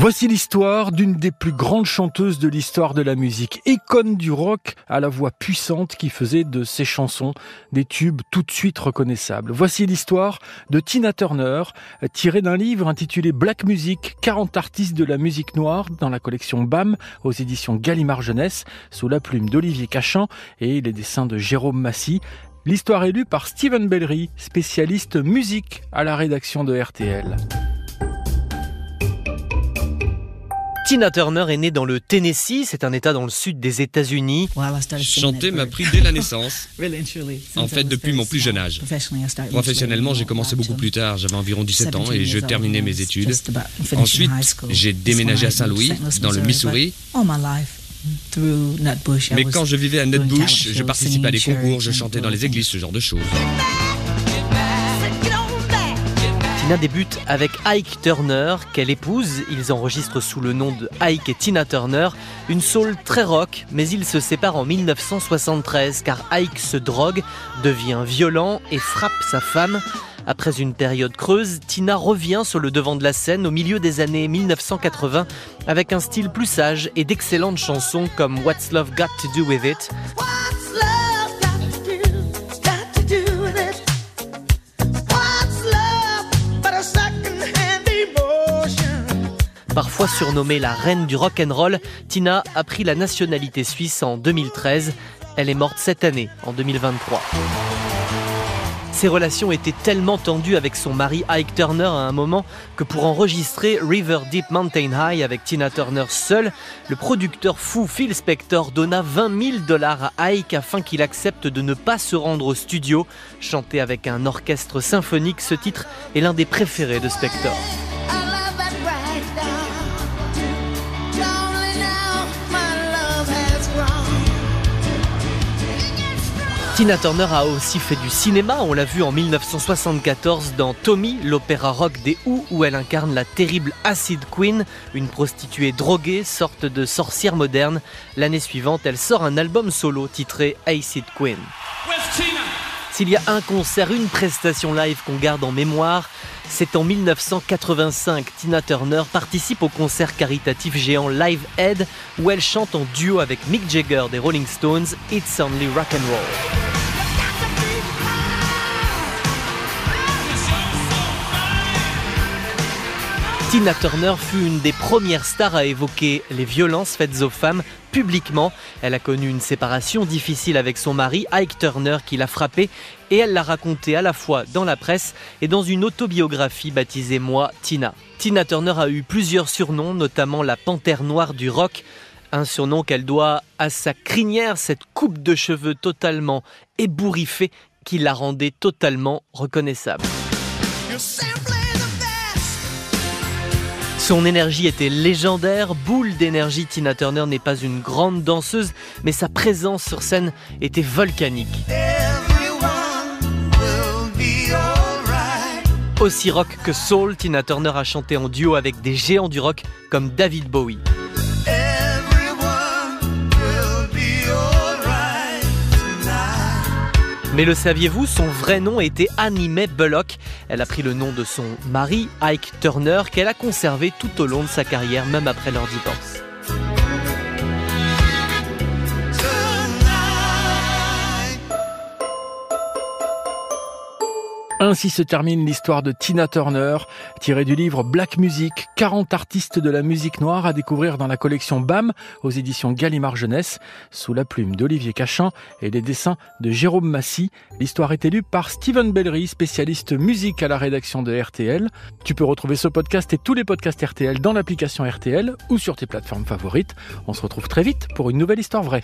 Voici l'histoire d'une des plus grandes chanteuses de l'histoire de la musique, icône du rock à la voix puissante qui faisait de ses chansons des tubes tout de suite reconnaissables. Voici l'histoire de Tina Turner, tirée d'un livre intitulé Black Music, 40 artistes de la musique noire dans la collection BAM aux éditions Gallimard Jeunesse, sous la plume d'Olivier Cachan et les dessins de Jérôme Massy. L'histoire est lue par Steven Bellery, spécialiste musique à la rédaction de RTL. Tina Turner est née dans le Tennessee, c'est un état dans le sud des États-Unis. Chanter m'a pris dès la naissance. En fait, depuis mon plus jeune âge. Professionnellement, j'ai commencé beaucoup plus tard, j'avais environ 17 ans et je terminais mes études. Ensuite, j'ai déménagé à Saint-Louis, dans le Missouri. Mais quand je vivais à Nutbush, je participais à des concours, je chantais dans les églises, ce genre de choses. Tina débute avec Ike Turner, qu'elle épouse. Ils enregistrent sous le nom de Ike et Tina Turner une soul très rock, mais ils se séparent en 1973 car Ike se drogue, devient violent et frappe sa femme. Après une période creuse, Tina revient sur le devant de la scène au milieu des années 1980 avec un style plus sage et d'excellentes chansons comme What's Love Got to Do With It? Parfois surnommée la reine du rock and roll, Tina a pris la nationalité suisse en 2013. Elle est morte cette année, en 2023. Ses relations étaient tellement tendues avec son mari Ike Turner à un moment que pour enregistrer River Deep Mountain High avec Tina Turner seule, le producteur fou Phil Spector donna 20 000 dollars à Ike afin qu'il accepte de ne pas se rendre au studio. Chanter avec un orchestre symphonique, ce titre est l'un des préférés de Spector. Tina Turner a aussi fait du cinéma, on l'a vu en 1974 dans Tommy, l'opéra rock des Who, où elle incarne la terrible Acid Queen, une prostituée droguée, sorte de sorcière moderne. L'année suivante, elle sort un album solo titré Acid Queen. S'il y a un concert, une prestation live qu'on garde en mémoire, c'est en 1985. Tina Turner participe au concert caritatif géant Live Aid où elle chante en duo avec Mick Jagger des Rolling Stones It's Only Rock and Roll. Tina Turner fut une des premières stars à évoquer les violences faites aux femmes publiquement. Elle a connu une séparation difficile avec son mari, Ike Turner, qui l'a frappée, et elle l'a raconté à la fois dans la presse et dans une autobiographie baptisée Moi, Tina. Tina Turner a eu plusieurs surnoms, notamment la panthère noire du rock, un surnom qu'elle doit à sa crinière, cette coupe de cheveux totalement ébouriffée qui la rendait totalement reconnaissable. Son énergie était légendaire, boule d'énergie, Tina Turner n'est pas une grande danseuse, mais sa présence sur scène était volcanique. Aussi rock que soul, Tina Turner a chanté en duo avec des géants du rock comme David Bowie. Mais le saviez-vous, son vrai nom était Annie Mae Bullock. Elle a pris le nom de son mari, Ike Turner, qu'elle a conservé tout au long de sa carrière, même après leur divorce. Ainsi se termine l'histoire de Tina Turner, tirée du livre Black Music, 40 artistes de la musique noire à découvrir dans la collection BAM aux éditions Gallimard Jeunesse, sous la plume d'Olivier Cachan et les dessins de Jérôme Massy. L'histoire est élue par Steven Bellery, spécialiste musique à la rédaction de RTL. Tu peux retrouver ce podcast et tous les podcasts RTL dans l'application RTL ou sur tes plateformes favorites. On se retrouve très vite pour une nouvelle histoire vraie.